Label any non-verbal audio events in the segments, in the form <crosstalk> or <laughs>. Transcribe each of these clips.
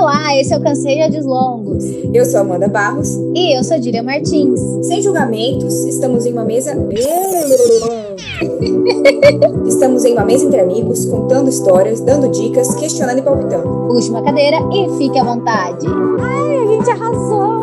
Olá, esse é o Cansei de Longos. Eu sou Amanda Barros. E eu sou Dília Martins. Sem julgamentos, estamos em uma mesa. <laughs> estamos em uma mesa entre amigos, contando histórias, dando dicas, questionando e palpitando. Puxe uma cadeira e fique à vontade. Ai, a gente arrasou!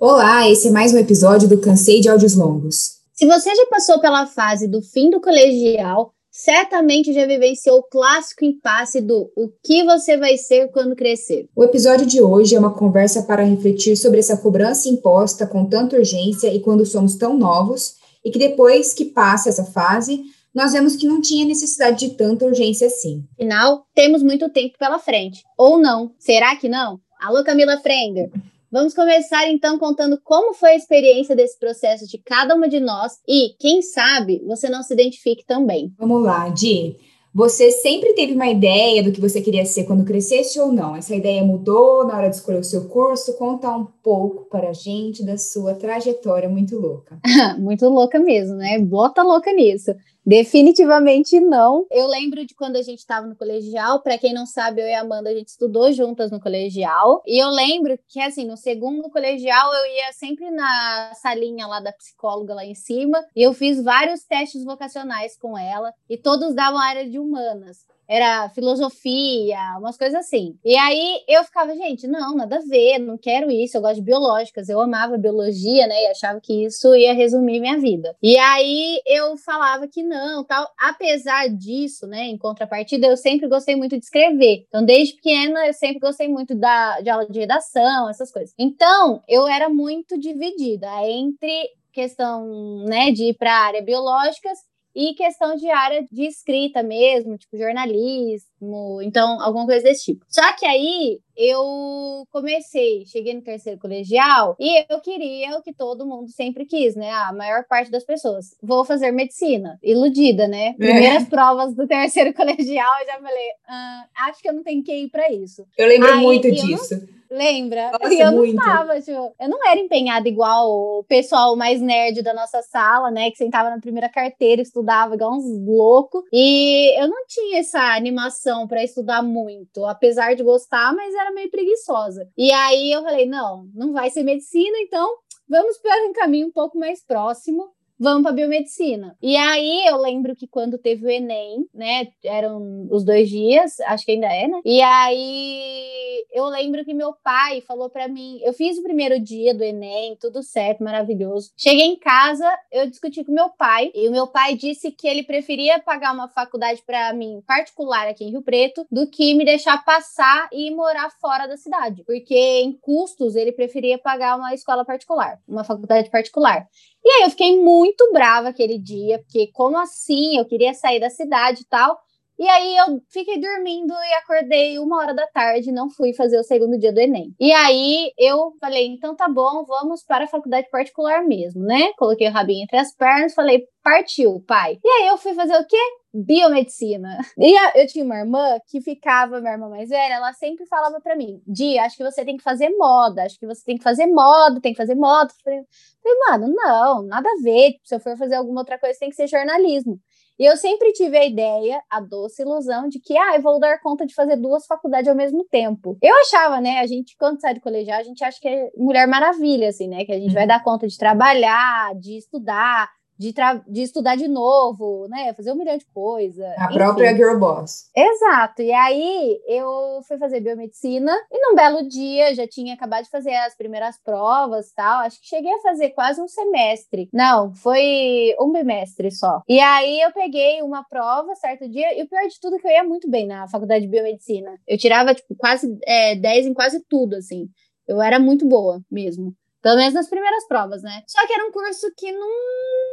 Olá, esse é mais um episódio do Cansei de Áudios Longos. Se você já passou pela fase do fim do colegial, certamente já vivenciou o clássico impasse do o que você vai ser quando crescer. O episódio de hoje é uma conversa para refletir sobre essa cobrança imposta com tanta urgência e quando somos tão novos, e que depois que passa essa fase, nós vemos que não tinha necessidade de tanta urgência assim. Afinal, temos muito tempo pela frente. Ou não. Será que não? Alô, Camila Frender. Vamos começar então contando como foi a experiência desse processo de cada uma de nós e, quem sabe, você não se identifique também. Vamos lá, Di. Você sempre teve uma ideia do que você queria ser quando crescesse ou não? Essa ideia mudou na hora de escolher o seu curso? Conta um pouco para a gente da sua trajetória muito louca. <laughs> muito louca mesmo, né? Bota louca nisso. Definitivamente não. Eu lembro de quando a gente estava no colegial. Para quem não sabe, eu e a Amanda a gente estudou juntas no colegial. E eu lembro que assim, no segundo colegial eu ia sempre na salinha lá da psicóloga lá em cima, e eu fiz vários testes vocacionais com ela e todos davam área de humanas era filosofia, umas coisas assim. E aí eu ficava, gente, não, nada a ver, não quero isso, eu gosto de biológicas, eu amava biologia, né, e achava que isso ia resumir minha vida. E aí eu falava que não, tal. Apesar disso, né, em contrapartida, eu sempre gostei muito de escrever. Então, desde pequena, eu sempre gostei muito da, de aula de redação, essas coisas. Então, eu era muito dividida entre questão, né, de ir para a área biológicas e questão de área de escrita mesmo, tipo jornalismo, então alguma coisa desse tipo. Só que aí eu comecei, cheguei no terceiro colegial e eu queria o que todo mundo sempre quis, né? A maior parte das pessoas. Vou fazer medicina. Iludida, né? É. Primeiras é. provas do terceiro <laughs> colegial, eu já falei, ah, acho que eu não tenho que ir para isso. Eu lembro Aí, muito disso. Lembra? Nossa, e eu muito. não tava, tipo, eu não era empenhada igual o pessoal mais nerd da nossa sala, né? Que sentava na primeira carteira, estudava igual uns loucos. E eu não tinha essa animação para estudar muito, apesar de gostar, mas era meio preguiçosa. E aí eu falei: não, não vai ser medicina, então vamos para um caminho um pouco mais próximo vamos para biomedicina. E aí eu lembro que quando teve o Enem, né, eram os dois dias, acho que ainda é, né? E aí eu lembro que meu pai falou para mim, eu fiz o primeiro dia do Enem, tudo certo, maravilhoso. Cheguei em casa, eu discuti com meu pai, e o meu pai disse que ele preferia pagar uma faculdade para mim particular aqui em Rio Preto do que me deixar passar e morar fora da cidade, porque em custos ele preferia pagar uma escola particular, uma faculdade particular. E aí eu fiquei muito brava aquele dia, porque como assim? Eu queria sair da cidade e tal. E aí eu fiquei dormindo e acordei uma hora da tarde, não fui fazer o segundo dia do Enem. E aí eu falei, então tá bom, vamos para a faculdade particular mesmo, né? Coloquei o rabinho entre as pernas, falei, partiu, pai. E aí eu fui fazer o quê? biomedicina. E eu tinha uma irmã que ficava, minha irmã mais velha, ela sempre falava para mim: Di, acho que você tem que fazer moda, acho que você tem que fazer moda, tem que fazer moda. Eu falei, mano, não, nada a ver. Se eu for fazer alguma outra coisa, tem que ser jornalismo. E eu sempre tive a ideia, a doce ilusão, de que, ah, eu vou dar conta de fazer duas faculdades ao mesmo tempo. Eu achava, né, a gente, quando sai do colegial, a gente acha que é mulher maravilha, assim, né, que a gente uhum. vai dar conta de trabalhar, de estudar, de, de estudar de novo, né? Fazer um milhão de coisas. A enfim. própria Girl Boss. Exato. E aí eu fui fazer biomedicina e num belo dia já tinha acabado de fazer as primeiras provas tal. Acho que cheguei a fazer quase um semestre. Não, foi um bimestre só. E aí eu peguei uma prova certo dia e o pior de tudo é que eu ia muito bem na faculdade de biomedicina. Eu tirava, tipo, quase é, 10 em quase tudo, assim. Eu era muito boa mesmo. Pelo menos nas primeiras provas, né? Só que era um curso que não,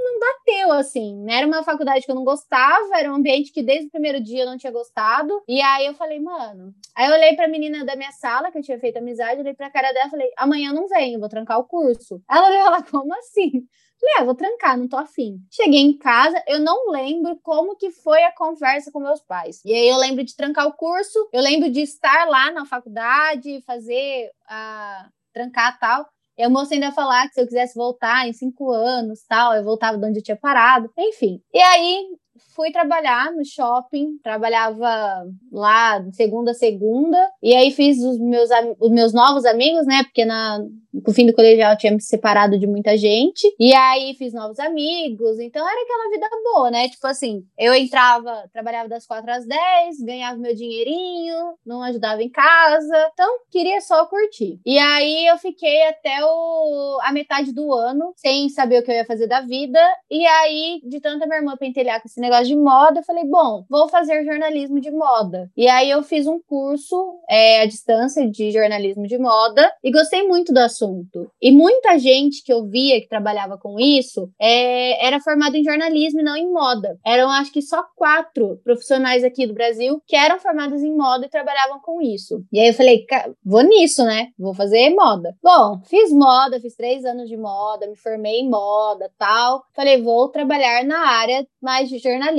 não bateu, assim. Né? Era uma faculdade que eu não gostava, era um ambiente que desde o primeiro dia eu não tinha gostado. E aí eu falei, mano. Aí eu olhei pra menina da minha sala, que eu tinha feito amizade, olhei pra cara dela e falei, amanhã eu não venho, vou trancar o curso. Ela olhou ela, como assim? Falei, ah, vou trancar, não tô afim. Cheguei em casa, eu não lembro como que foi a conversa com meus pais. E aí eu lembro de trancar o curso, eu lembro de estar lá na faculdade, fazer a. trancar tal. E a moça ainda falar que se eu quisesse voltar em cinco anos, tal, eu voltava de onde eu tinha parado, enfim. E aí fui trabalhar no shopping, trabalhava lá segunda a segunda, e aí fiz os meus, os meus novos amigos, né? Porque na, no fim do colegial tinha me separado de muita gente, e aí fiz novos amigos, então era aquela vida boa, né? Tipo assim, eu entrava, trabalhava das quatro às dez, ganhava meu dinheirinho, não ajudava em casa, então queria só curtir. E aí eu fiquei até o, a metade do ano sem saber o que eu ia fazer da vida, e aí, de tanta minha irmã pentelhar com esse negócio de moda, eu falei, bom, vou fazer jornalismo de moda. E aí eu fiz um curso é, à distância de jornalismo de moda e gostei muito do assunto. E muita gente que eu via que trabalhava com isso é, era formada em jornalismo e não em moda. Eram, acho que, só quatro profissionais aqui do Brasil que eram formados em moda e trabalhavam com isso. E aí eu falei, vou nisso, né? Vou fazer moda. Bom, fiz moda, fiz três anos de moda, me formei em moda tal. Falei, vou trabalhar na área mais de jornalismo,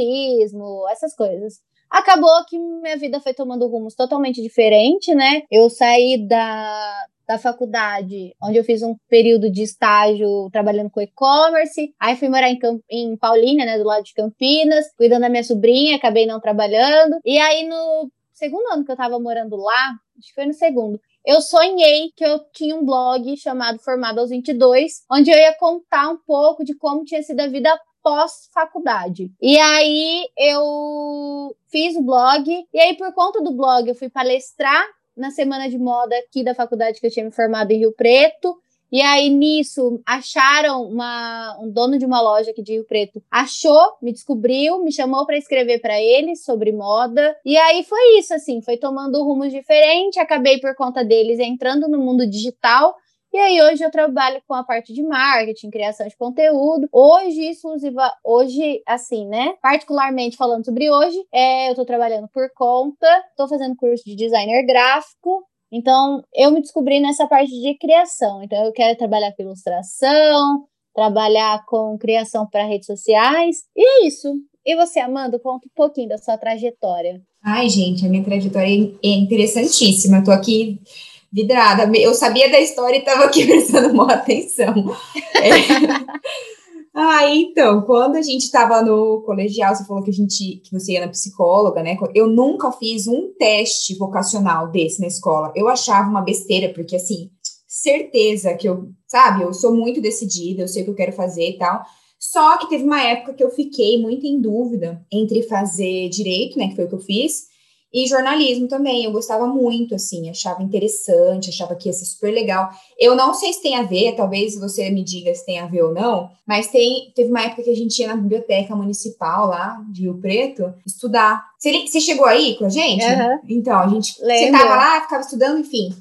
essas coisas. Acabou que minha vida foi tomando rumos totalmente diferente, né? Eu saí da, da faculdade, onde eu fiz um período de estágio trabalhando com e-commerce. Aí fui morar em, Camp em Paulínia, né, do lado de Campinas, cuidando da minha sobrinha, acabei não trabalhando. E aí no segundo ano que eu tava morando lá, acho que foi no segundo, eu sonhei que eu tinha um blog chamado Formado aos 22, onde eu ia contar um pouco de como tinha sido a vida pós-faculdade. E aí eu fiz o blog, e aí por conta do blog eu fui palestrar na semana de moda aqui da faculdade que eu tinha me formado em Rio Preto. E aí, nisso, acharam uma, um dono de uma loja aqui de Rio Preto, achou, me descobriu, me chamou para escrever para eles sobre moda. E aí foi isso, assim, foi tomando rumos diferentes. Acabei, por conta deles, entrando no mundo digital e aí hoje eu trabalho com a parte de marketing, criação de conteúdo. Hoje, exclusiva, hoje, assim, né? Particularmente falando sobre hoje, é, eu tô trabalhando por conta, tô fazendo curso de designer gráfico. Então, eu me descobri nessa parte de criação. Então, eu quero trabalhar com ilustração, trabalhar com criação para redes sociais. E é isso. E você, Amanda, conta um pouquinho da sua trajetória. Ai, gente, a minha trajetória é interessantíssima. Tô aqui vidrada. Eu sabia da história e estava aqui <laughs> prestando uma atenção. É. Ah, então, quando a gente estava no colegial, você falou que a gente que você ia na psicóloga, né? Eu nunca fiz um teste vocacional desse na escola. Eu achava uma besteira, porque assim, certeza que eu, sabe, eu sou muito decidida, eu sei o que eu quero fazer e tal. Só que teve uma época que eu fiquei muito em dúvida entre fazer direito, né, que foi o que eu fiz, e jornalismo também, eu gostava muito, assim, achava interessante, achava que ia ser super legal. Eu não sei se tem a ver, talvez você me diga se tem a ver ou não, mas tem, teve uma época que a gente ia na biblioteca municipal lá de Rio Preto estudar. Você, você chegou aí com a gente? Uhum. Então, a gente você tava lá, ficava estudando, enfim.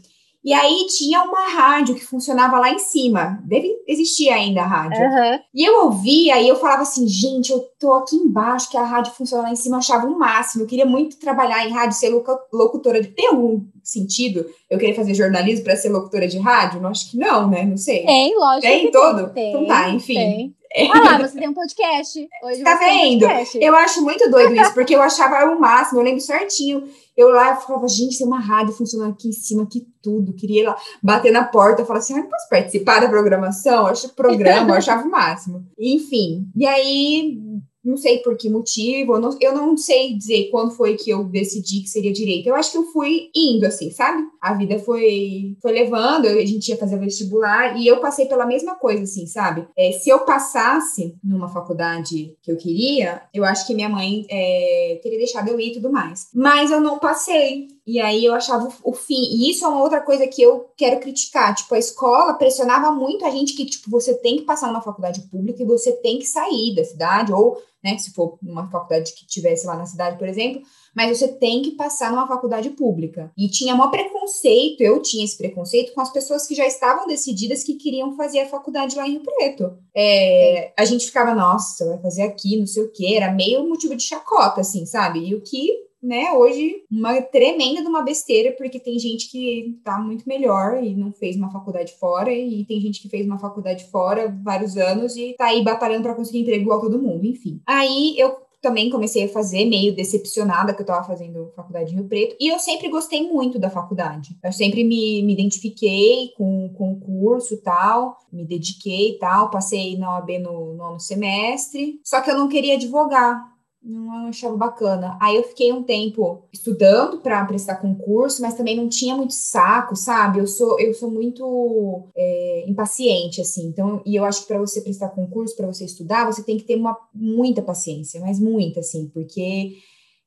E aí tinha uma rádio que funcionava lá em cima. Deve existir ainda a rádio. Uhum. E eu ouvia e eu falava assim, gente, eu tô aqui embaixo, que a rádio funciona lá em cima, eu achava um máximo. Eu queria muito trabalhar em rádio, ser locutora de. Tem algum sentido eu querer fazer jornalismo para ser locutora de rádio? Não acho que não, né? Não sei. Tem, lógico. Tem todo? Tem, então tá, enfim. Tem. Ah lá, você tem um podcast. Hoje tá vendo? Um eu acho muito doido isso, porque eu achava o máximo, eu lembro certinho. Eu lá falava, gente, tem uma rádio funcionando aqui em cima, que tudo. Queria lá bater na porta, falar assim, ah, posso participar da programação? Eu acho programa, eu achava o máximo. Enfim, e aí não sei por que motivo, eu não, eu não sei dizer quando foi que eu decidi que seria direito. Eu acho que eu fui indo, assim, sabe? A vida foi, foi levando, a gente ia fazer vestibular e eu passei pela mesma coisa, assim, sabe? É, se eu passasse numa faculdade que eu queria, eu acho que minha mãe é, teria deixado eu ir e tudo mais. Mas eu não passei. E aí eu achava o fim. E isso é uma outra coisa que eu quero criticar. Tipo, a escola pressionava muito a gente que, tipo, você tem que passar numa faculdade pública e você tem que sair da cidade, ou, né, se for numa faculdade que tivesse lá na cidade, por exemplo, mas você tem que passar numa faculdade pública. E tinha um preconceito, eu tinha esse preconceito com as pessoas que já estavam decididas que queriam fazer a faculdade lá em Rio Preto. É, a gente ficava, nossa, vai fazer aqui, não sei o quê, era meio motivo de chacota, assim, sabe? E o que né, hoje uma tremenda de uma besteira, porque tem gente que tá muito melhor e não fez uma faculdade fora, e tem gente que fez uma faculdade fora vários anos e tá aí batalhando para conseguir emprego igual todo mundo, enfim. Aí eu também comecei a fazer, meio decepcionada que eu estava fazendo faculdade em Rio Preto, e eu sempre gostei muito da faculdade. Eu sempre me, me identifiquei com, com o curso tal, me dediquei tal, passei na OAB no nono semestre, só que eu não queria advogar. Não achava bacana. Aí eu fiquei um tempo estudando para prestar concurso, mas também não tinha muito saco, sabe? Eu sou eu sou muito é, impaciente assim. Então, e eu acho que para você prestar concurso, para você estudar, você tem que ter uma muita paciência, mas muita assim, porque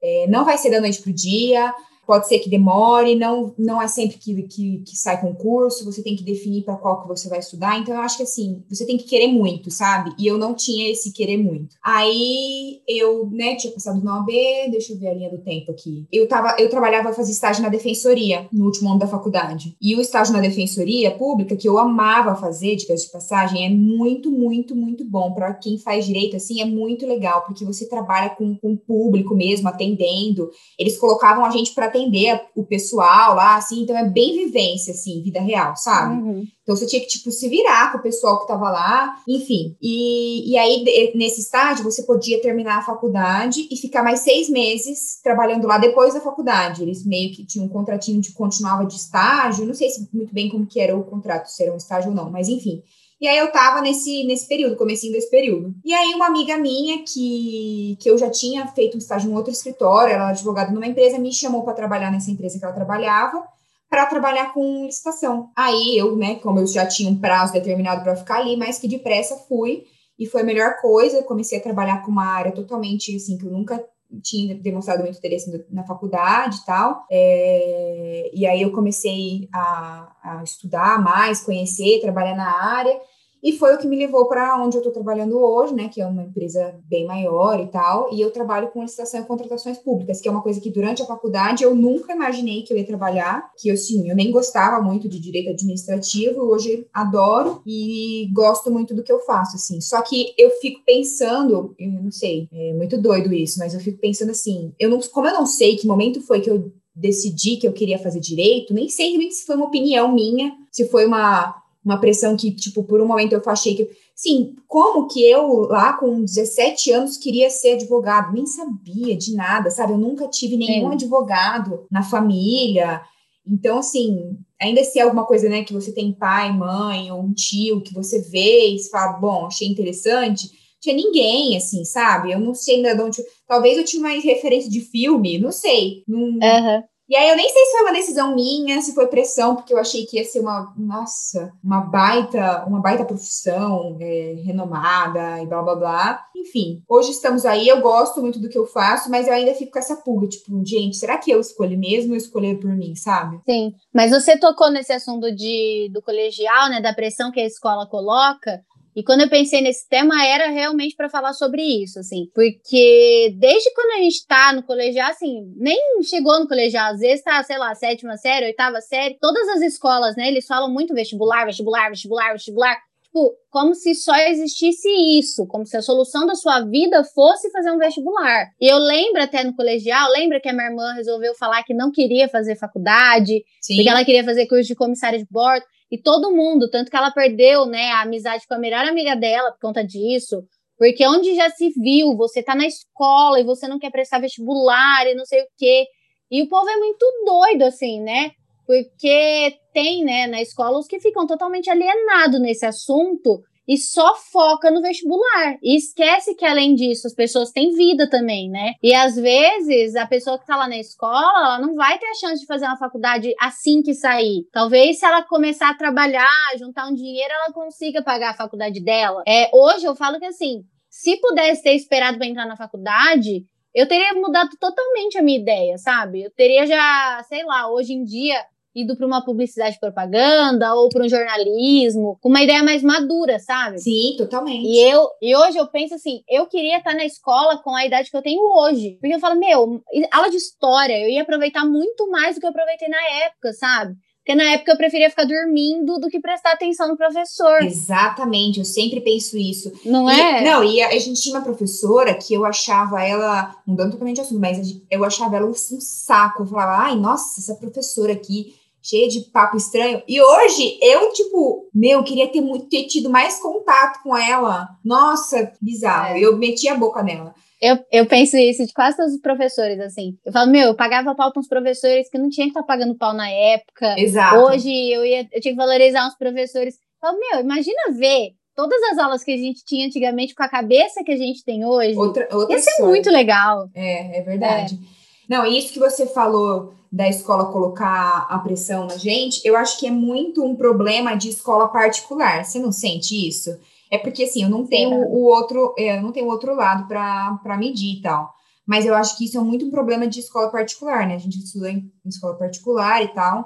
é, não vai ser da noite pro dia pode ser que demore, não, não é sempre que, que, que sai concurso, você tem que definir para qual que você vai estudar. Então, eu acho que assim, você tem que querer muito, sabe? E eu não tinha esse querer muito. Aí eu, né, tinha passado no OAB, deixa eu ver a linha do tempo aqui. Eu tava, eu trabalhava, fazia estágio na defensoria no último ano da faculdade. E o estágio na defensoria pública, que eu amava fazer, de de passagem, é muito, muito, muito bom. Para quem faz direito, assim, é muito legal, porque você trabalha com, com o público mesmo, atendendo. Eles colocavam a gente para atender o pessoal lá, assim, então é bem vivência, assim, vida real, sabe? Uhum. Então você tinha que, tipo, se virar com o pessoal que tava lá, enfim. E, e aí, nesse estágio, você podia terminar a faculdade e ficar mais seis meses trabalhando lá depois da faculdade. Eles meio que tinham um contratinho de continuava de estágio, não sei se muito bem como que era o contrato, se era um estágio ou não, mas enfim. E aí eu tava nesse, nesse período, comecinho desse período. E aí uma amiga minha que, que eu já tinha feito um estágio em outro escritório, ela era advogada numa empresa, me chamou para trabalhar nessa empresa que ela trabalhava, para trabalhar com licitação. Aí eu, né, como eu já tinha um prazo determinado para ficar ali, mas que depressa fui e foi a melhor coisa. Comecei a trabalhar com uma área totalmente assim que eu nunca tinha demonstrado muito interesse na faculdade e tal. É, e aí eu comecei a, a estudar mais, conhecer, trabalhar na área. E foi o que me levou para onde eu estou trabalhando hoje, né? Que é uma empresa bem maior e tal. E eu trabalho com licitação e contratações públicas, que é uma coisa que durante a faculdade eu nunca imaginei que eu ia trabalhar. Que eu, sim, eu nem gostava muito de direito administrativo. Hoje adoro e gosto muito do que eu faço, assim. Só que eu fico pensando, eu não sei, é muito doido isso, mas eu fico pensando assim, eu não, como eu não sei que momento foi que eu decidi que eu queria fazer direito, nem sei se foi uma opinião minha, se foi uma uma pressão que, tipo, por um momento eu achei que, sim, como que eu lá com 17 anos queria ser advogado? Nem sabia de nada, sabe? Eu nunca tive nenhum advogado na família. Então, assim, ainda se é alguma coisa, né, que você tem pai, mãe ou um tio que você vê e fala, bom, achei interessante, tinha ninguém, assim, sabe? Eu não sei ainda de onde. Talvez eu tinha mais referência de filme, não sei. Não, uhum. E aí eu nem sei se foi uma decisão minha, se foi pressão, porque eu achei que ia ser uma, nossa, uma baita, uma baita profissão é, renomada e blá blá blá. Enfim, hoje estamos aí, eu gosto muito do que eu faço, mas eu ainda fico com essa pulga, tipo, gente, será que eu escolhi mesmo ou escolher por mim, sabe? Sim, mas você tocou nesse assunto de, do colegial, né, da pressão que a escola coloca. E quando eu pensei nesse tema, era realmente para falar sobre isso, assim. Porque desde quando a gente tá no colegial, assim, nem chegou no colegial, às vezes tá, sei lá, sétima série, oitava série, todas as escolas, né, eles falam muito vestibular, vestibular, vestibular, vestibular. Tipo, como se só existisse isso, como se a solução da sua vida fosse fazer um vestibular. E eu lembro até no colegial, lembra que a minha irmã resolveu falar que não queria fazer faculdade, Sim. porque ela queria fazer curso de comissária de bordo. E todo mundo, tanto que ela perdeu, né, a amizade com a melhor amiga dela por conta disso. Porque onde já se viu, você tá na escola e você não quer prestar vestibular e não sei o quê. E o povo é muito doido, assim, né? Porque tem, né, na escola os que ficam totalmente alienados nesse assunto e só foca no vestibular. E esquece que, além disso, as pessoas têm vida também, né? E às vezes a pessoa que tá lá na escola, ela não vai ter a chance de fazer uma faculdade assim que sair. Talvez se ela começar a trabalhar, juntar um dinheiro, ela consiga pagar a faculdade dela. É, hoje eu falo que assim, se pudesse ter esperado para entrar na faculdade, eu teria mudado totalmente a minha ideia, sabe? Eu teria já, sei lá, hoje em dia ido para uma publicidade propaganda ou para um jornalismo, com uma ideia mais madura, sabe? Sim, totalmente. E eu e hoje eu penso assim, eu queria estar na escola com a idade que eu tenho hoje. Porque eu falo, meu, aula de história, eu ia aproveitar muito mais do que eu aproveitei na época, sabe? Porque na época eu preferia ficar dormindo do que prestar atenção no professor. Exatamente, eu sempre penso isso. Não e, é? Não, e a, a, gente tinha uma professora que eu achava ela, mudando totalmente de assunto, mas eu achava ela um, um saco. Eu falava, ai, nossa, essa professora aqui cheia de papo estranho. E hoje eu, tipo, meu, queria ter, muito, ter tido mais contato com ela. Nossa, bizarro. É. Eu meti a boca nela. Eu, eu penso isso de quase todos os professores, assim. Eu falo, meu, eu pagava pau para uns professores que não tinha que estar tá pagando pau na época. Exato. Hoje eu, ia, eu tinha que valorizar uns professores. Eu falo, meu, imagina ver todas as aulas que a gente tinha antigamente com a cabeça que a gente tem hoje. Outra, outra Isso é muito legal. É, é verdade. É. Não, isso que você falou da escola colocar a pressão na gente, eu acho que é muito um problema de escola particular. Você não sente isso? É porque assim, eu não tenho o outro, é, eu não tenho outro lado para medir e tal. Mas eu acho que isso é muito um problema de escola particular, né? A gente estuda em, em escola particular e tal.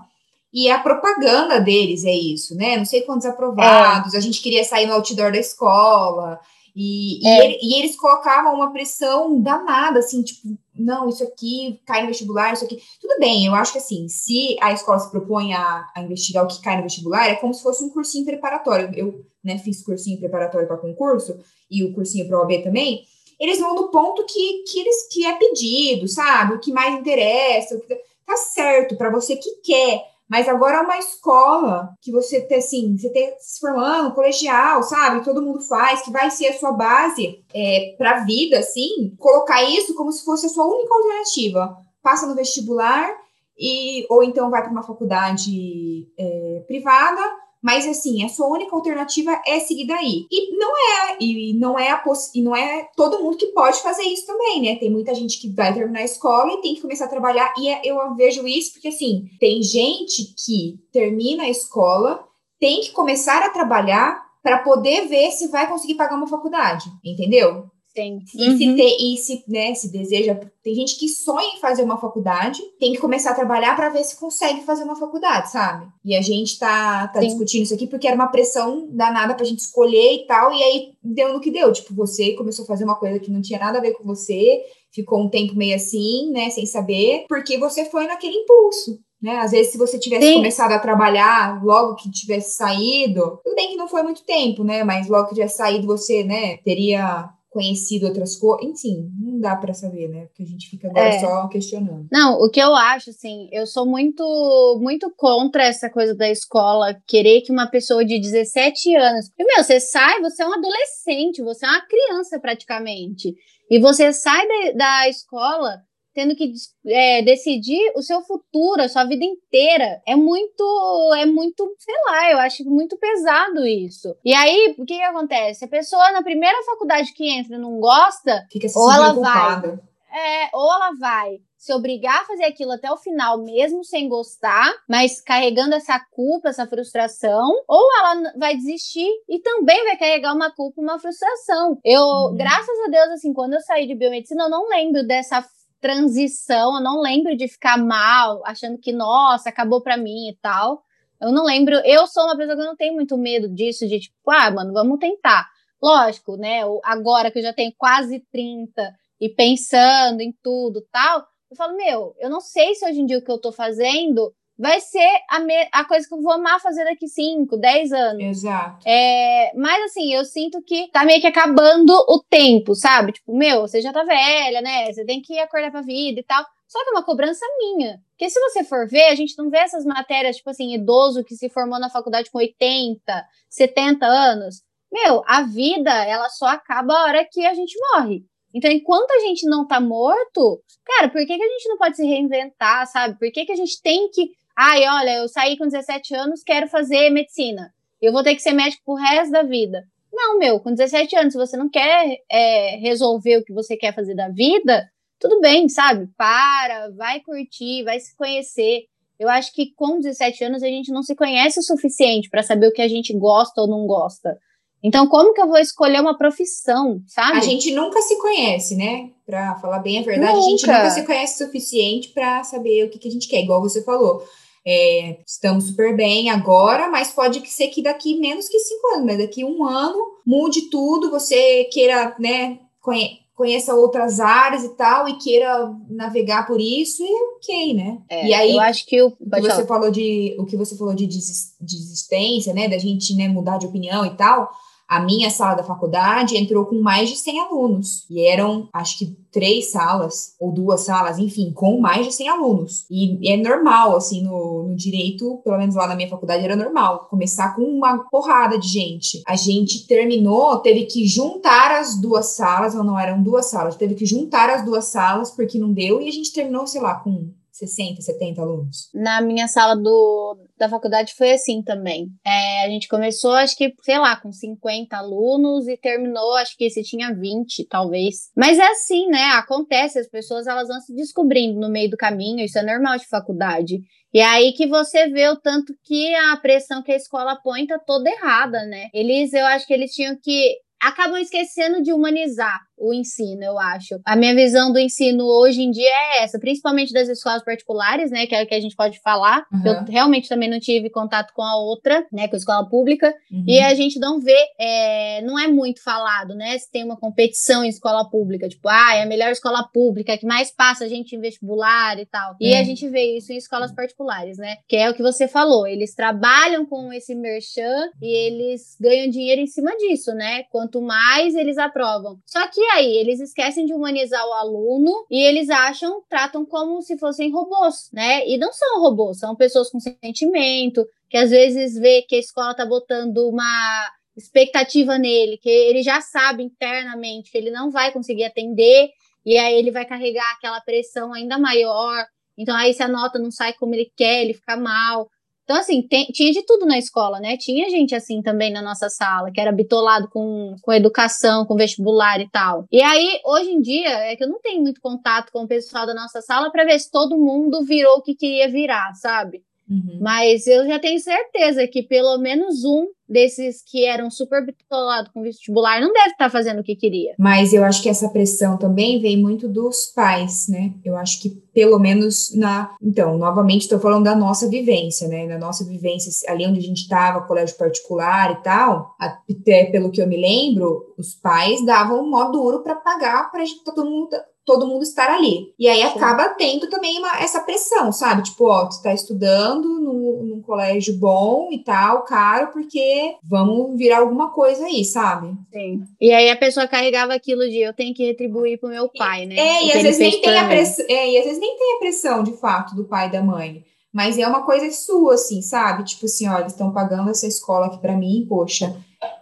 E a propaganda deles é isso, né? Não sei quantos aprovados, é. a gente queria sair no outdoor da escola. E, é. e, ele, e, eles colocavam uma pressão danada, assim, tipo, não, isso aqui cai no vestibular, isso aqui. Tudo bem, eu acho que assim, se a escola se propõe a, a investigar o que cai no vestibular, é como se fosse um cursinho preparatório. Eu né, fiz cursinho preparatório para concurso e o cursinho para OAB também. Eles vão no ponto que, que, eles, que é pedido, sabe? O que mais interessa, o que tá certo para você que quer. Mas agora é uma escola que você tem, assim, você tem se formando, colegial, sabe? Todo mundo faz, que vai ser a sua base é, para a vida, assim. Colocar isso como se fosse a sua única alternativa. Passa no vestibular e ou então vai para uma faculdade é, privada mas assim, a sua única alternativa é seguir daí. E não é, e não é a e não é todo mundo que pode fazer isso também, né? Tem muita gente que vai terminar a escola e tem que começar a trabalhar. E é, eu vejo isso porque assim, tem gente que termina a escola, tem que começar a trabalhar para poder ver se vai conseguir pagar uma faculdade, entendeu? Sim. E, uhum. se, te, e se, né, se deseja. Tem gente que sonha em fazer uma faculdade, tem que começar a trabalhar para ver se consegue fazer uma faculdade, sabe? E a gente tá, tá discutindo isso aqui porque era uma pressão danada pra gente escolher e tal, e aí deu no que deu. Tipo, você começou a fazer uma coisa que não tinha nada a ver com você, ficou um tempo meio assim, né, sem saber, porque você foi naquele impulso. Né? Às vezes, se você tivesse Sim. começado a trabalhar logo que tivesse saído, tudo bem que não foi muito tempo, né? Mas logo que tivesse saído, você, né, teria conhecido outras coisas, enfim, não dá para saber, né? Porque a gente fica agora é. só questionando. Não, o que eu acho, assim, eu sou muito, muito contra essa coisa da escola querer que uma pessoa de 17 anos. Meu, você sai, você é um adolescente, você é uma criança praticamente. E você sai da, da escola tendo que é, decidir o seu futuro, a sua vida inteira. É muito, é muito, sei lá, eu acho muito pesado isso. E aí, o que, que acontece? A pessoa na primeira faculdade que entra não gosta, ou ela vai. É, ou ela vai se obrigar a fazer aquilo até o final, mesmo sem gostar, mas carregando essa culpa, essa frustração, ou ela vai desistir e também vai carregar uma culpa, uma frustração. Eu, uhum. graças a Deus, assim, quando eu saí de biomedicina, eu não lembro dessa transição, eu não lembro de ficar mal, achando que, nossa, acabou para mim e tal. Eu não lembro, eu sou uma pessoa que não tem muito medo disso, de tipo, ah, mano, vamos tentar. Lógico, né? Agora que eu já tenho quase 30 e pensando em tudo tal, eu falo, meu, eu não sei se hoje em dia o que eu tô fazendo vai ser a, me a coisa que eu vou amar fazer daqui 5, 10 anos. Exato. É, mas assim, eu sinto que tá meio que acabando o tempo, sabe? Tipo, meu, você já tá velha, né? Você tem que acordar pra vida e tal. Só que é uma cobrança minha. Porque se você for ver, a gente não vê essas matérias, tipo assim, idoso que se formou na faculdade com 80, 70 anos. Meu, a vida, ela só acaba a hora que a gente morre. Então, enquanto a gente não tá morto, cara, por que, que a gente não pode se reinventar, sabe? Por que, que a gente tem que Ai, olha, eu saí com 17 anos, quero fazer medicina. Eu vou ter que ser médico pro resto da vida. Não, meu, com 17 anos, se você não quer é, resolver o que você quer fazer da vida, tudo bem, sabe? Para, vai curtir, vai se conhecer. Eu acho que com 17 anos a gente não se conhece o suficiente para saber o que a gente gosta ou não gosta. Então, como que eu vou escolher uma profissão, sabe? A gente nunca se conhece, né? Para falar bem a verdade, nunca. a gente nunca se conhece o suficiente para saber o que, que a gente quer, igual você falou. É, estamos super bem agora, mas pode ser que daqui menos que cinco anos, mas daqui um ano mude tudo, você queira, né, conhe conheça outras áreas e tal, e queira navegar por isso, e ok, né? É, e aí, eu acho que, o que você falou de o que você falou de desistência, né, da gente né, mudar de opinião e tal a minha sala da faculdade entrou com mais de 100 alunos. E eram, acho que, três salas, ou duas salas, enfim, com mais de 100 alunos. E é normal, assim, no, no direito, pelo menos lá na minha faculdade, era normal. Começar com uma porrada de gente. A gente terminou, teve que juntar as duas salas, ou não eram duas salas, teve que juntar as duas salas porque não deu. E a gente terminou, sei lá, com 60, 70 alunos? Na minha sala do, da faculdade foi assim também. É, a gente começou, acho que, sei lá, com 50 alunos e terminou, acho que se tinha 20, talvez. Mas é assim, né? Acontece, as pessoas elas vão se descobrindo no meio do caminho, isso é normal de faculdade. E é aí que você vê o tanto que a pressão que a escola põe tá toda errada, né? Eles, eu acho que eles tinham que acabam esquecendo de humanizar o ensino, eu acho. A minha visão do ensino hoje em dia é essa, principalmente das escolas particulares, né, que é o que a gente pode falar. Uhum. Eu realmente também não tive contato com a outra, né, com a escola pública, uhum. e a gente não vê, é, não é muito falado, né, se tem uma competição em escola pública, tipo, ah, é a melhor escola pública, que mais passa a gente em vestibular e tal. E a gente vê isso em escolas particulares, né, que é o que você falou, eles trabalham com esse merchan e eles ganham dinheiro em cima disso, né, quanto mais eles aprovam. Só que aí? Eles esquecem de humanizar o aluno e eles acham, tratam como se fossem robôs, né? E não são robôs, são pessoas com sentimento, que às vezes vê que a escola tá botando uma expectativa nele, que ele já sabe internamente que ele não vai conseguir atender, e aí ele vai carregar aquela pressão ainda maior. Então aí se a nota não sai como ele quer, ele fica mal. Então, assim, tem, tinha de tudo na escola, né? Tinha gente assim também na nossa sala, que era bitolado com, com educação, com vestibular e tal. E aí, hoje em dia, é que eu não tenho muito contato com o pessoal da nossa sala para ver se todo mundo virou o que queria virar, sabe? Uhum. Mas eu já tenho certeza que pelo menos um desses que eram super bitolados com vestibular não deve estar tá fazendo o que queria. Mas eu acho que essa pressão também vem muito dos pais, né? Eu acho que pelo menos na. Então, novamente estou falando da nossa vivência, né? Na nossa vivência, ali onde a gente estava, colégio particular e tal, até pelo que eu me lembro, os pais davam um mó duro para pagar para todo mundo todo mundo estar ali. E aí acaba tendo também uma, essa pressão, sabe? Tipo, ó, tu tá estudando no, num colégio bom e tal, caro, porque vamos virar alguma coisa aí, sabe? Sim. E aí a pessoa carregava aquilo de eu tenho que retribuir pro meu pai, né? É, e às vezes nem tem a pressão. É, e às vezes nem tem a pressão, de fato, do pai e da mãe. Mas é uma coisa sua, assim, sabe? Tipo assim, ó, eles estão pagando essa escola aqui para mim, poxa,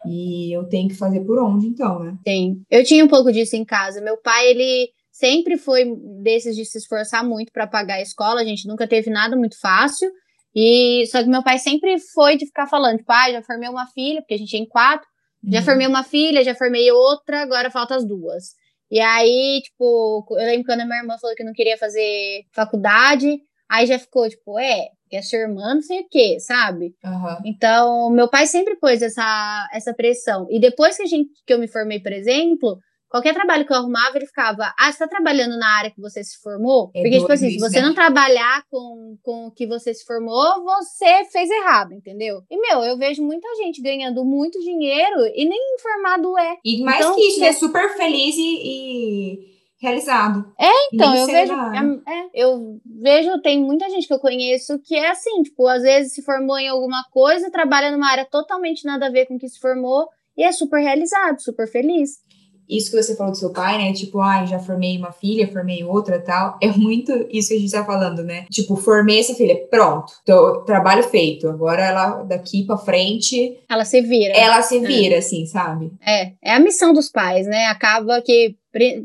e eu tenho que fazer por onde, então, né? Sim. Eu tinha um pouco disso em casa. Meu pai, ele sempre foi desses de se esforçar muito para pagar a escola, a gente nunca teve nada muito fácil. E só que meu pai sempre foi de ficar falando, tipo, ah, já formei uma filha, porque a gente tem quatro, uhum. já formei uma filha, já formei outra, agora falta as duas. E aí, tipo, eu lembro quando a minha irmã falou que não queria fazer faculdade, aí já ficou, tipo, é, que é sua irmã, não sei o quê, sabe? Uhum. Então, meu pai sempre pôs essa, essa pressão. E depois que, a gente, que eu me formei, por exemplo, Qualquer trabalho que eu arrumava, ele ficava, ah, você tá trabalhando na área que você se formou? É Porque, tipo assim, se você não trabalhar com, com o que você se formou, você fez errado, entendeu? E, meu, eu vejo muita gente ganhando muito dinheiro e nem informado é. E mais então, que isso, é super feliz e... e realizado. É, então, eu vejo, é, é, eu vejo, tem muita gente que eu conheço que é assim, tipo, às vezes se formou em alguma coisa, trabalha numa área totalmente nada a ver com o que se formou e é super realizado, super feliz isso que você falou do seu pai, né? Tipo, ai, ah, já formei uma filha, formei outra tal. <laughs> É muito isso que a gente tá falando, né? Tipo, formei essa filha, pronto, tô, trabalho feito. Agora ela, daqui pra frente. Ela se vira. Ela se vira, é. assim, sabe? É, é a missão dos pais, né? Acaba que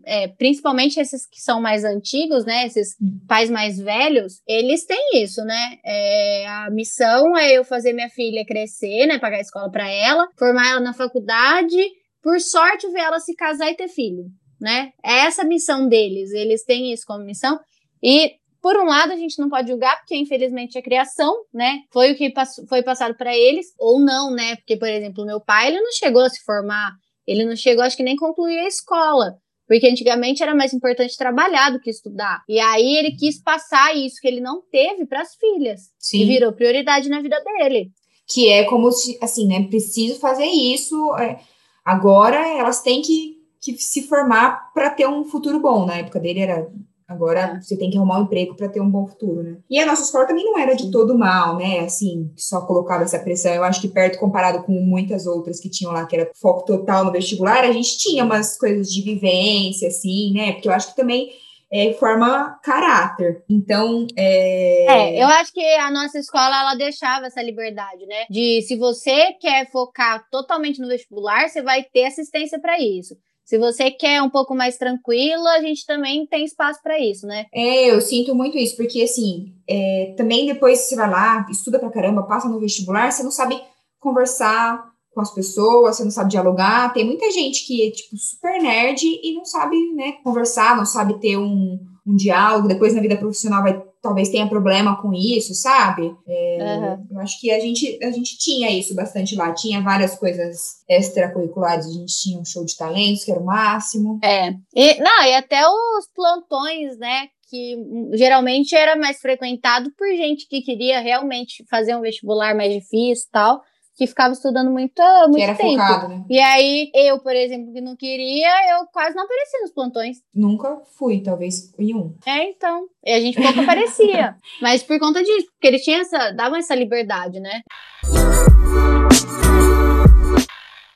é, principalmente esses que são mais antigos, né? Esses hum. pais mais velhos, eles têm isso, né? É, a missão é eu fazer minha filha crescer, né? Pagar a escola para ela, formar ela na faculdade por sorte, ver ela se casar e ter filho, né? É essa a missão deles, eles têm isso como missão. E, por um lado, a gente não pode julgar, porque infelizmente a criação, né, foi o que passou, foi passado para eles, ou não, né? Porque, por exemplo, meu pai, ele não chegou a se formar, ele não chegou, acho que nem concluir a escola. Porque antigamente era mais importante trabalhar do que estudar. E aí ele quis passar isso que ele não teve para as filhas. Sim. E virou prioridade na vida dele. Que é como se, assim, né? Preciso fazer isso. É Agora elas têm que, que se formar para ter um futuro bom. Na época dele era Agora você tem que arrumar um emprego para ter um bom futuro, né? E a nossa escola também não era de todo mal, né? Assim, só colocava essa pressão. Eu acho que perto comparado com muitas outras que tinham lá, que era foco total no vestibular, a gente tinha umas coisas de vivência, assim, né? Porque eu acho que também é, forma caráter. Então, é... é... eu acho que a nossa escola ela deixava essa liberdade, né? De se você quer focar totalmente no vestibular, você vai ter assistência para isso. Se você quer um pouco mais tranquilo, a gente também tem espaço para isso, né? É, eu sinto muito isso, porque assim, é, também depois você vai lá, estuda pra caramba, passa no vestibular, você não sabe conversar com as pessoas, você não sabe dialogar. Tem muita gente que é, tipo, super nerd e não sabe, né, conversar, não sabe ter um, um diálogo. Depois na vida profissional vai talvez tenha problema com isso, sabe? É, uhum. Eu acho que a gente, a gente tinha isso bastante lá. Tinha várias coisas extracurriculares. A gente tinha um show de talentos, que era o máximo. É. E, não, e até os plantões, né? Que geralmente era mais frequentado por gente que queria realmente fazer um vestibular mais difícil e tal que ficava estudando muito, muito que era tempo. Focado, né? E aí, eu, por exemplo, que não queria, eu quase não aparecia nos plantões. Nunca fui, talvez em um. É, então. E a gente pouco aparecia. <laughs> Mas por conta disso, porque eles tinham essa. davam essa liberdade, né?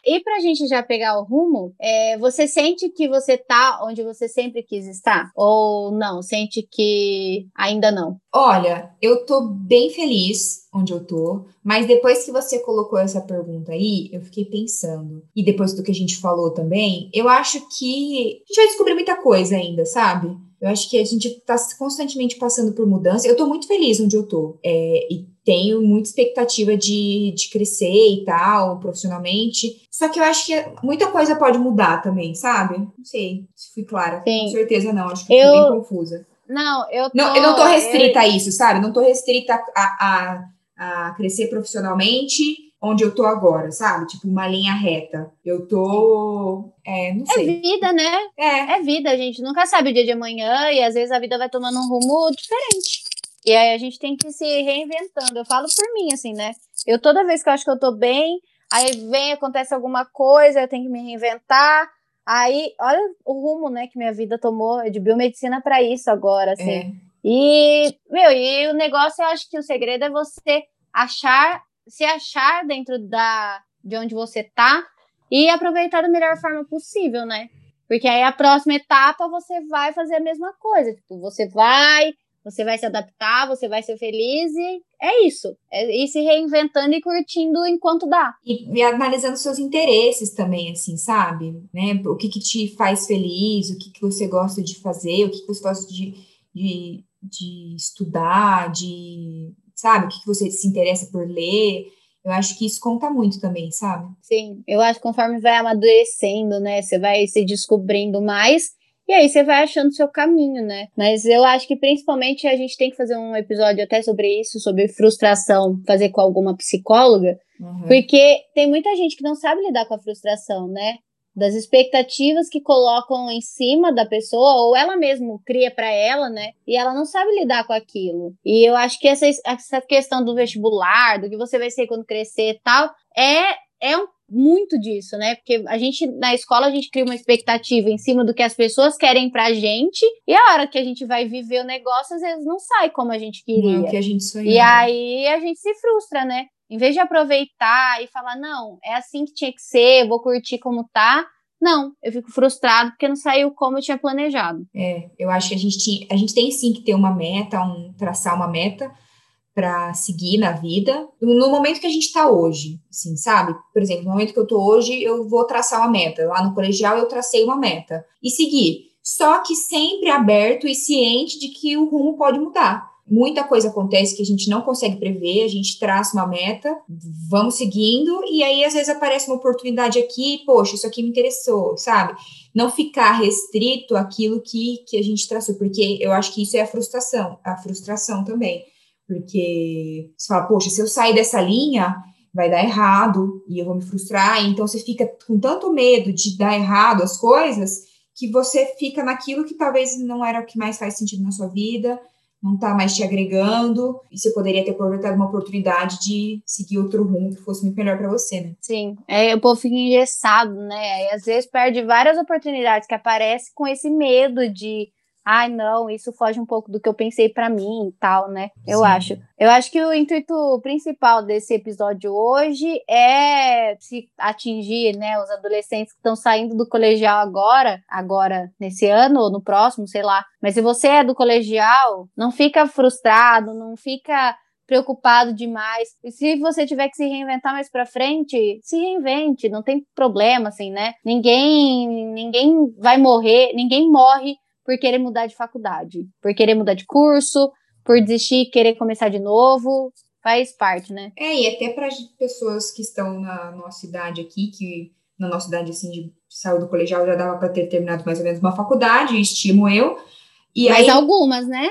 E para a gente já pegar o rumo, é, você sente que você tá onde você sempre quis estar? Ou não? Sente que ainda não? Olha, eu tô bem feliz onde eu tô, mas depois que você colocou essa pergunta aí, eu fiquei pensando. E depois do que a gente falou também, eu acho que a gente vai descobrir muita coisa ainda, sabe? Eu acho que a gente está constantemente passando por mudança. Eu estou muito feliz onde eu estou. É, e tenho muita expectativa de, de crescer e tal, profissionalmente. Só que eu acho que muita coisa pode mudar também, sabe? Não sei se fui clara. Sim. Com certeza não, acho que eu... fui bem confusa. Não, eu tô... Não, eu não tô restrita eu... a isso, sabe? Não tô restrita a, a, a crescer profissionalmente onde eu tô agora, sabe? Tipo, uma linha reta. Eu tô. É, não é sei. É vida, né? É. É vida, a gente nunca sabe o dia de amanhã e às vezes a vida vai tomando um rumo diferente. E aí a gente tem que se reinventando. Eu falo por mim, assim, né? Eu toda vez que eu acho que eu tô bem, aí vem, acontece alguma coisa, eu tenho que me reinventar. Aí, olha o rumo, né, que minha vida tomou de biomedicina para isso agora, assim. É. E, meu, e o negócio, eu acho que o segredo é você achar se achar dentro da de onde você tá e aproveitar da melhor forma possível, né? Porque aí a próxima etapa você vai fazer a mesma coisa. Tipo, você vai, você vai se adaptar, você vai ser feliz e é isso. É ir se reinventando e curtindo enquanto dá. E, e analisando seus interesses também, assim, sabe? Né? O que, que te faz feliz, o que, que você gosta de fazer, o que, que você gosta de, de, de estudar, de sabe? O que, que você se interessa por ler. Eu acho que isso conta muito também, sabe? Sim, eu acho que conforme vai amadurecendo, né? Você vai se descobrindo mais. E aí você vai achando seu caminho, né? Mas eu acho que principalmente a gente tem que fazer um episódio até sobre isso, sobre frustração, fazer com alguma psicóloga, uhum. porque tem muita gente que não sabe lidar com a frustração, né? Das expectativas que colocam em cima da pessoa, ou ela mesma cria para ela, né? E ela não sabe lidar com aquilo. E eu acho que essa, essa questão do vestibular, do que você vai ser quando crescer e tal, é, é um, muito disso, né? Porque a gente, na escola, a gente cria uma expectativa em cima do que as pessoas querem pra gente, e a hora que a gente vai viver o negócio, às vezes não sai como a gente queria. Não, que a gente sonhou. E aí a gente se frustra, né? Em vez de aproveitar e falar, não, é assim que tinha que ser, vou curtir como tá. Não, eu fico frustrado porque não saiu como eu tinha planejado. É, eu acho que a gente, a gente tem sim que ter uma meta, um, traçar uma meta para seguir na vida, no momento que a gente está hoje, assim, sabe? Por exemplo, no momento que eu estou hoje, eu vou traçar uma meta. Lá no colegial, eu tracei uma meta e seguir. Só que sempre aberto e ciente de que o rumo pode mudar muita coisa acontece que a gente não consegue prever, a gente traça uma meta, vamos seguindo, e aí às vezes aparece uma oportunidade aqui, poxa, isso aqui me interessou, sabe? Não ficar restrito àquilo que, que a gente traçou, porque eu acho que isso é a frustração, a frustração também. Porque você fala, poxa, se eu sair dessa linha, vai dar errado e eu vou me frustrar. Então você fica com tanto medo de dar errado as coisas que você fica naquilo que talvez não era o que mais faz sentido na sua vida não está mais te agregando e você poderia ter aproveitado uma oportunidade de seguir outro rumo que fosse muito melhor para você, né? Sim, é, o povo fica engessado, né? E às vezes perde várias oportunidades que aparecem com esse medo de ai, não, isso foge um pouco do que eu pensei para mim e tal, né? Eu Sim. acho. Eu acho que o intuito principal desse episódio hoje é se atingir, né, os adolescentes que estão saindo do colegial agora, agora nesse ano ou no próximo, sei lá. Mas se você é do colegial, não fica frustrado, não fica preocupado demais. E se você tiver que se reinventar mais para frente, se reinvente, não tem problema assim, né? Ninguém ninguém vai morrer, ninguém morre por querer mudar de faculdade, por querer mudar de curso, por desistir, querer começar de novo, faz parte, né? É, e até para pessoas que estão na nossa idade aqui, que na nossa idade assim de saúde do colegial já dava para ter terminado mais ou menos uma faculdade, estimo eu. E Mas aí... algumas, né?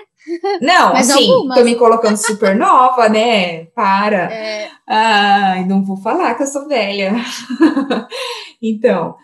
Não, <laughs> Mas assim, algumas. tô me colocando super nova, né? Para. É. Ai, não vou falar que eu sou velha. <laughs> então,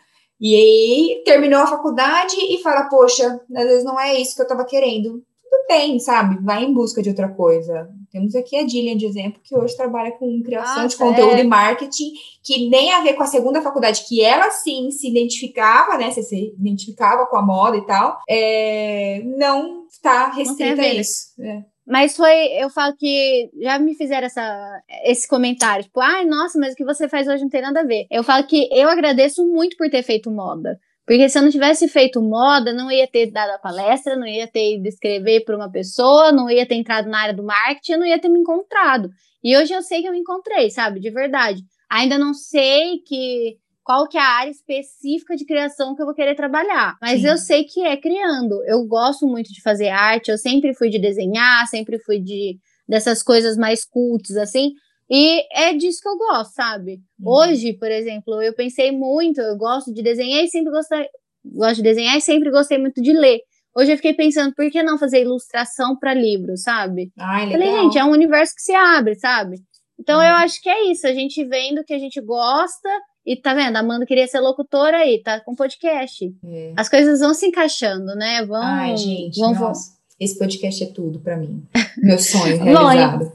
e aí terminou a faculdade e fala, poxa, às vezes não é isso que eu tava querendo. Tudo bem, sabe? Vai em busca de outra coisa. Temos aqui a Dillian de exemplo, que hoje trabalha com criação ah, de conteúdo é. e marketing, que nem a ver com a segunda faculdade, que ela sim se identificava, né? Se, se identificava com a moda e tal, é, não está restrita a isso. É. Mas foi, eu falo que já me fizeram essa, esse comentário, tipo, ai, nossa, mas o que você faz hoje não tem nada a ver. Eu falo que eu agradeço muito por ter feito moda. Porque se eu não tivesse feito moda, não ia ter dado a palestra, não ia ter ido escrever para uma pessoa, não ia ter entrado na área do marketing, eu não ia ter me encontrado. E hoje eu sei que eu me encontrei, sabe? De verdade. Ainda não sei que qual que é a área específica de criação que eu vou querer trabalhar. Mas Sim. eu sei que é criando. Eu gosto muito de fazer arte, eu sempre fui de desenhar, sempre fui de dessas coisas mais cultas, assim. E é disso que eu gosto, sabe? Uhum. Hoje, por exemplo, eu pensei muito, eu gosto de desenhar e sempre gostei, gosto de desenhar e sempre gostei muito de ler. Hoje eu fiquei pensando, por que não fazer ilustração para livros, sabe? Ai, legal. Falei, gente, é um universo que se abre, sabe? Então uhum. eu acho que é isso, a gente vendo que a gente gosta e tá vendo, a Amanda queria ser locutora aí, tá com podcast. É. As coisas vão se encaixando, né? Vão, Ai, gente, vão, nossa, esse podcast é tudo para mim. Meu sonho <laughs> realizado.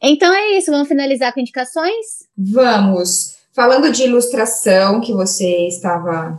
Então é isso, vamos finalizar com indicações? Vamos. Falando de ilustração que você estava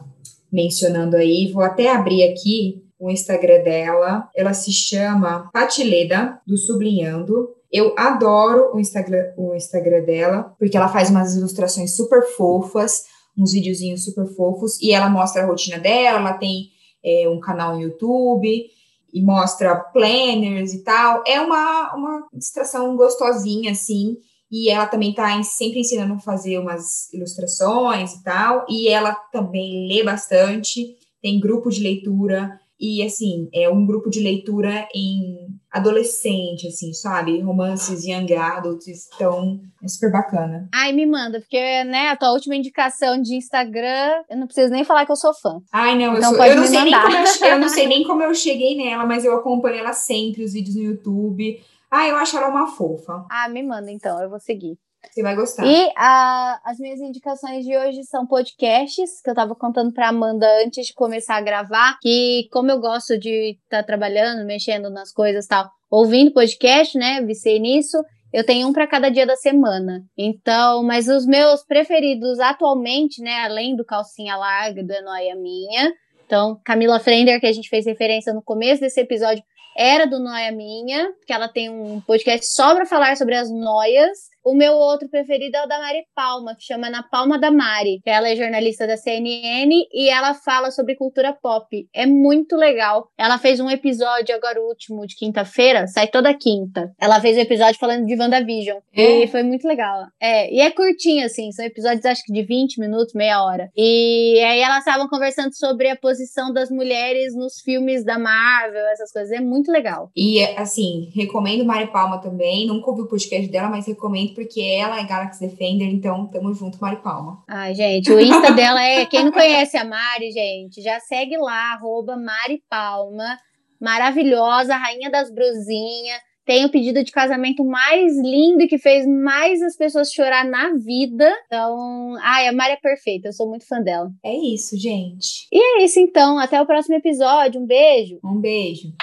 mencionando aí, vou até abrir aqui o Instagram dela. Ela se chama Patileda, do Sublinhando. Eu adoro o Instagram, o Instagram dela, porque ela faz umas ilustrações super fofas, uns videozinhos super fofos, e ela mostra a rotina dela, ela tem é, um canal no YouTube, e mostra planners e tal. É uma, uma distração gostosinha, assim. E ela também está sempre ensinando a fazer umas ilustrações e tal. E ela também lê bastante, tem grupo de leitura. E, assim, é um grupo de leitura em adolescente, assim, sabe? Romances young adults, então é super bacana. Ai, me manda, porque, né, a tua última indicação de Instagram, eu não preciso nem falar que eu sou fã. Ai, não, então eu, sou, eu não sei nem como eu, eu não sei nem como eu cheguei nela, mas eu acompanho ela sempre, os vídeos no YouTube. Ah, eu acho ela uma fofa. Ah, me manda então, eu vou seguir. Você vai gostar. E a, as minhas indicações de hoje são podcasts, que eu tava contando pra Amanda antes de começar a gravar, que como eu gosto de estar tá trabalhando, mexendo nas coisas tal, ouvindo podcast, né, vicei nisso, eu tenho um para cada dia da semana. Então, mas os meus preferidos atualmente, né, além do Calcinha Larga do Noia Minha, então, Camila Frender, que a gente fez referência no começo desse episódio, era do Noia Minha, que ela tem um podcast só para falar sobre as noias. O meu outro preferido é o da Mari Palma, que chama Na Palma da Mari, ela é jornalista da CNN e ela fala sobre cultura pop. É muito legal. Ela fez um episódio agora o último de quinta-feira, sai toda quinta. Ela fez um episódio falando de WandaVision. É. E foi muito legal. É, e é curtinho assim, são episódios acho que de 20 minutos, meia hora. E aí elas estavam conversando sobre a posição das mulheres nos filmes da Marvel, essas coisas. É muito legal. E assim, recomendo Mari Palma também. Nunca ouvi o podcast dela, mas recomendo porque ela é Galaxy Defender, então tamo junto, Mari Palma. Ai, gente, o Insta dela é. Quem não conhece a Mari, gente, já segue lá, arroba Mari Palma. Maravilhosa, rainha das brusinhas. Tem o pedido de casamento mais lindo e que fez mais as pessoas chorar na vida. Então, ai, a Mari é perfeita, eu sou muito fã dela. É isso, gente. E é isso então, até o próximo episódio. Um beijo. Um beijo.